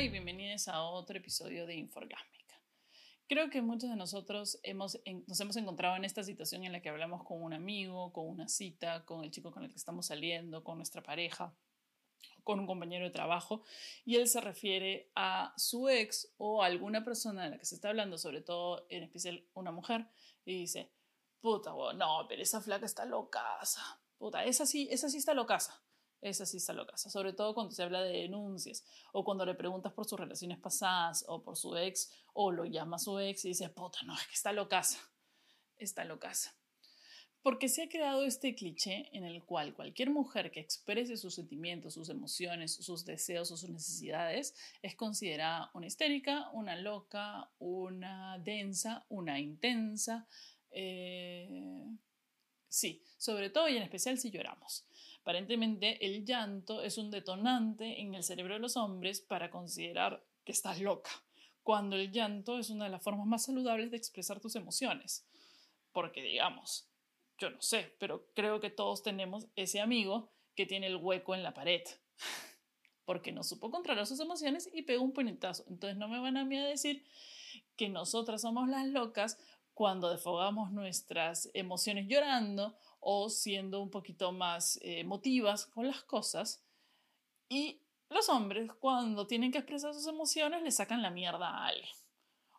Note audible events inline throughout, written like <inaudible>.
Y bienvenidos a otro episodio de Inforgásmica. Creo que muchos de nosotros hemos, nos hemos encontrado en esta situación en la que hablamos con un amigo, con una cita, con el chico con el que estamos saliendo, con nuestra pareja, con un compañero de trabajo, y él se refiere a su ex o a alguna persona de la que se está hablando, sobre todo en especial una mujer, y dice, puta, no, pero esa flaca está locaza, puta, esa sí, esa sí está locaza esa sí está loca. Sobre todo cuando se habla de denuncias o cuando le preguntas por sus relaciones pasadas o por su ex o lo llama su ex y dice, puta, no, es que está locaza. Está locaza. Porque se ha creado este cliché en el cual cualquier mujer que exprese sus sentimientos, sus emociones, sus deseos o sus necesidades es considerada una histérica, una loca, una densa, una intensa. Eh, sí, sobre todo y en especial si lloramos. Aparentemente el llanto es un detonante en el cerebro de los hombres para considerar que estás loca, cuando el llanto es una de las formas más saludables de expresar tus emociones. Porque digamos, yo no sé, pero creo que todos tenemos ese amigo que tiene el hueco en la pared, <laughs> porque no supo controlar sus emociones y pegó un puñetazo. Entonces no me van a mí a decir que nosotras somos las locas cuando desfogamos nuestras emociones llorando o siendo un poquito más eh, emotivas con las cosas. Y los hombres, cuando tienen que expresar sus emociones, le sacan la mierda a alguien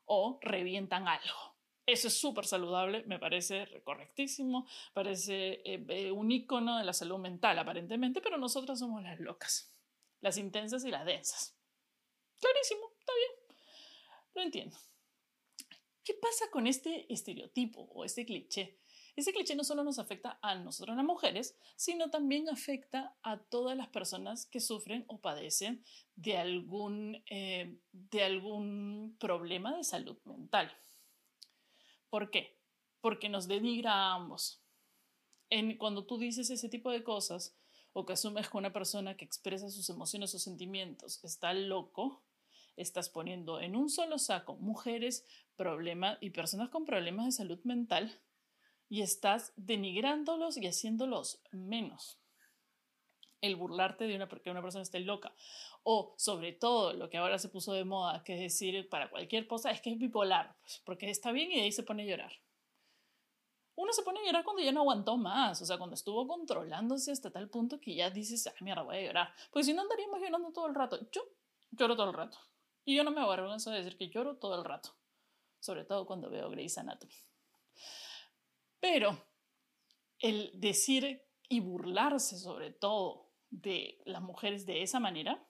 o revientan algo. Eso es súper saludable, me parece correctísimo, parece eh, eh, un icono de la salud mental aparentemente, pero nosotras somos las locas, las intensas y las densas. Clarísimo, está bien, lo entiendo. ¿Qué pasa con este estereotipo o este cliché? Ese cliché no solo nos afecta a nosotros las mujeres, sino también afecta a todas las personas que sufren o padecen de algún, eh, de algún problema de salud mental. ¿Por qué? Porque nos denigra a ambos. En, cuando tú dices ese tipo de cosas o que asumes que una persona que expresa sus emociones o sentimientos está loco, estás poniendo en un solo saco mujeres problemas y personas con problemas de salud mental y estás denigrándolos y haciéndolos menos. El burlarte de una, porque una persona esté loca. O sobre todo lo que ahora se puso de moda, que es decir, para cualquier cosa, es que es bipolar, pues, porque está bien y ahí se pone a llorar. Uno se pone a llorar cuando ya no aguantó más, o sea, cuando estuvo controlándose hasta tal punto que ya dices, ay, mierda, voy a llorar. Porque si no andaríamos llorando todo el rato. Yo lloro todo el rato. Y yo no me avergüenzo de decir que lloro todo el rato sobre todo cuando veo Grey's Anatomy. Pero el decir y burlarse sobre todo de las mujeres de esa manera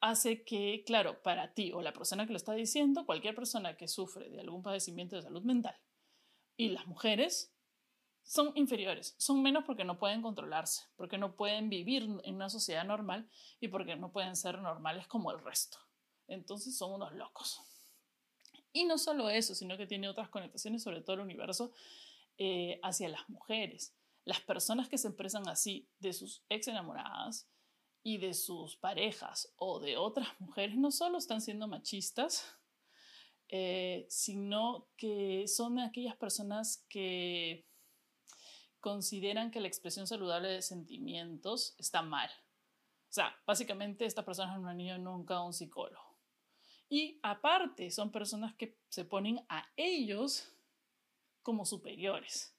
hace que, claro, para ti o la persona que lo está diciendo, cualquier persona que sufre de algún padecimiento de salud mental y las mujeres son inferiores, son menos porque no pueden controlarse, porque no pueden vivir en una sociedad normal y porque no pueden ser normales como el resto. Entonces son unos locos. Y no solo eso, sino que tiene otras connotaciones sobre todo el universo eh, hacia las mujeres. Las personas que se expresan así de sus ex enamoradas y de sus parejas o de otras mujeres no solo están siendo machistas, eh, sino que son aquellas personas que consideran que la expresión saludable de sentimientos está mal. O sea, básicamente esta persona no han ido nunca a un psicólogo. Y aparte, son personas que se ponen a ellos como superiores.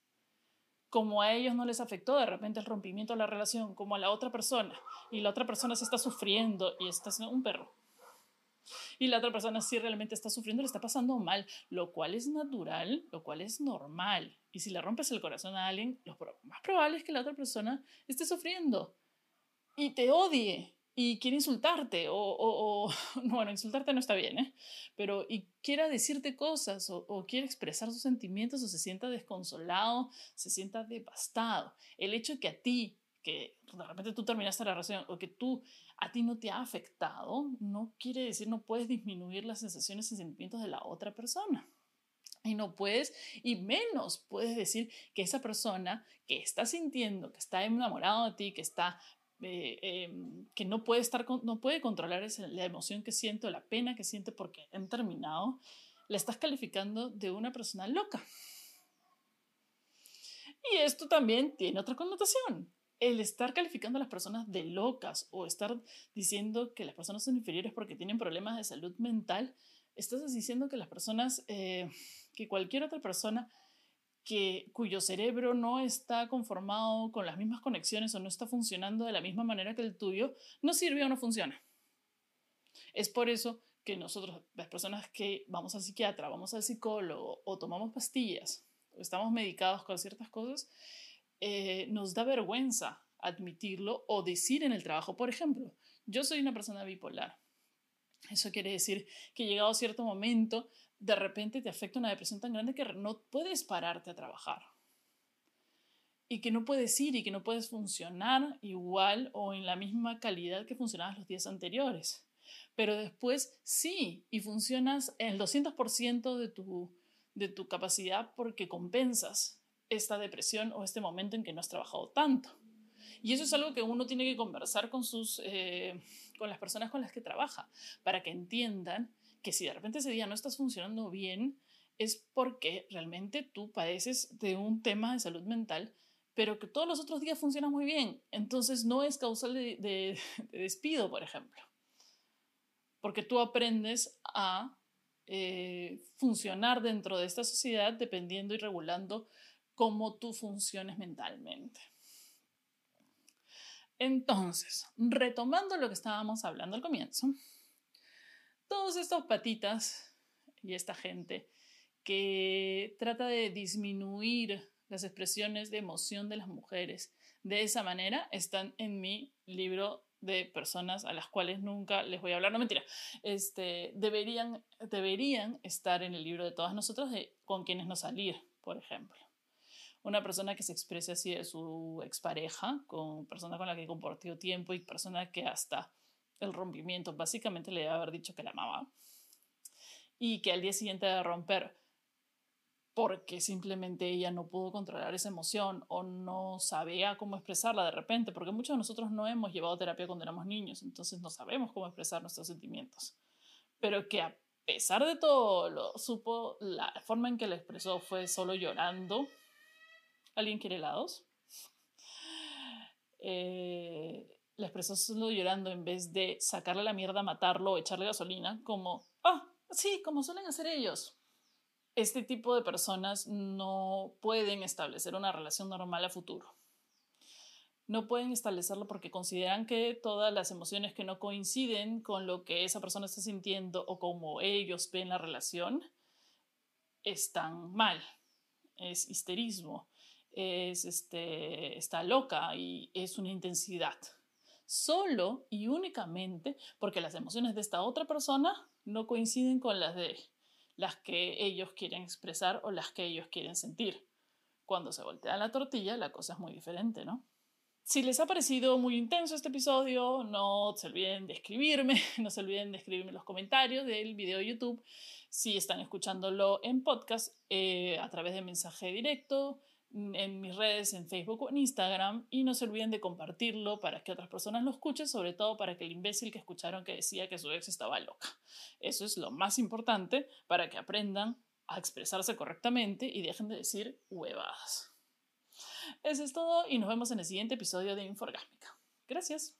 Como a ellos no les afectó de repente el rompimiento de la relación, como a la otra persona, y la otra persona se está sufriendo y está siendo un perro. Y la otra persona sí realmente está sufriendo, le está pasando mal, lo cual es natural, lo cual es normal. Y si le rompes el corazón a alguien, lo más probable es que la otra persona esté sufriendo y te odie y quiere insultarte o, <laughs> bueno, insultarte no está bien, ¿eh? Pero y quiera decirte cosas o, o, quiere expresar sus sentimientos o se sienta desconsolado, se sienta devastado. El hecho de que a ti, que de repente tú terminaste la relación o que tú, a ti no te ha afectado, no quiere decir, no puedes disminuir las sensaciones y sentimientos de la otra persona. Y no puedes, y menos puedes decir que esa persona que está sintiendo, que está enamorado de ti, que está eh, em, que no puede, estar, no puede controlar esa, la emoción que siente la pena que siente porque han terminado, la estás calificando de una persona loca. Y esto también tiene otra connotación. el estar calificando a las personas de locas o estar diciendo que las personas son inferiores porque tienen problemas de salud mental, estás diciendo que las personas, eh, que cualquier otra persona que, cuyo cerebro no está conformado con las mismas conexiones o no está funcionando de la misma manera que el tuyo, no sirve o no funciona. Es por eso que nosotros, las personas que vamos al psiquiatra, vamos al psicólogo o tomamos pastillas o estamos medicados con ciertas cosas, eh, nos da vergüenza admitirlo o decir en el trabajo, por ejemplo, yo soy una persona bipolar. Eso quiere decir que llegado a cierto momento, de repente te afecta una depresión tan grande que no puedes pararte a trabajar. Y que no puedes ir y que no puedes funcionar igual o en la misma calidad que funcionabas los días anteriores. Pero después sí, y funcionas el 200% de tu, de tu capacidad porque compensas esta depresión o este momento en que no has trabajado tanto. Y eso es algo que uno tiene que conversar con, sus, eh, con las personas con las que trabaja, para que entiendan que si de repente ese día no estás funcionando bien, es porque realmente tú padeces de un tema de salud mental, pero que todos los otros días funcionan muy bien. Entonces no es causal de, de despido, por ejemplo. Porque tú aprendes a eh, funcionar dentro de esta sociedad dependiendo y regulando cómo tú funciones mentalmente. Entonces, retomando lo que estábamos hablando al comienzo, todos estos patitas y esta gente que trata de disminuir las expresiones de emoción de las mujeres de esa manera están en mi libro de personas a las cuales nunca les voy a hablar, no mentira, este, deberían, deberían estar en el libro de todas nosotras de con quienes no salir, por ejemplo una persona que se exprese así de su expareja, con persona con la que compartió tiempo y persona que hasta el rompimiento básicamente le debe haber dicho que la amaba y que al día siguiente de romper porque simplemente ella no pudo controlar esa emoción o no sabía cómo expresarla de repente, porque muchos de nosotros no hemos llevado terapia cuando éramos niños, entonces no sabemos cómo expresar nuestros sentimientos, pero que a pesar de todo lo supo, la forma en que la expresó fue solo llorando ¿Alguien quiere helados? Eh, la expresó solo llorando en vez de sacarle la mierda, matarlo echarle gasolina, como, ah, sí, como suelen hacer ellos. Este tipo de personas no pueden establecer una relación normal a futuro. No pueden establecerlo porque consideran que todas las emociones que no coinciden con lo que esa persona está sintiendo o como ellos ven la relación están mal. Es histerismo es, este, está loca y es una intensidad. Solo y únicamente porque las emociones de esta otra persona no coinciden con las de las que ellos quieren expresar o las que ellos quieren sentir. Cuando se voltea la tortilla, la cosa es muy diferente, ¿no? Si les ha parecido muy intenso este episodio, no se olviden de escribirme, <laughs> no se olviden de escribirme los comentarios del video de YouTube. Si están escuchándolo en podcast, eh, a través de mensaje directo, en mis redes, en Facebook o en Instagram y no se olviden de compartirlo para que otras personas lo escuchen, sobre todo para que el imbécil que escucharon que decía que su ex estaba loca. Eso es lo más importante para que aprendan a expresarse correctamente y dejen de decir huevadas. Eso es todo y nos vemos en el siguiente episodio de Inforgásmica. Gracias.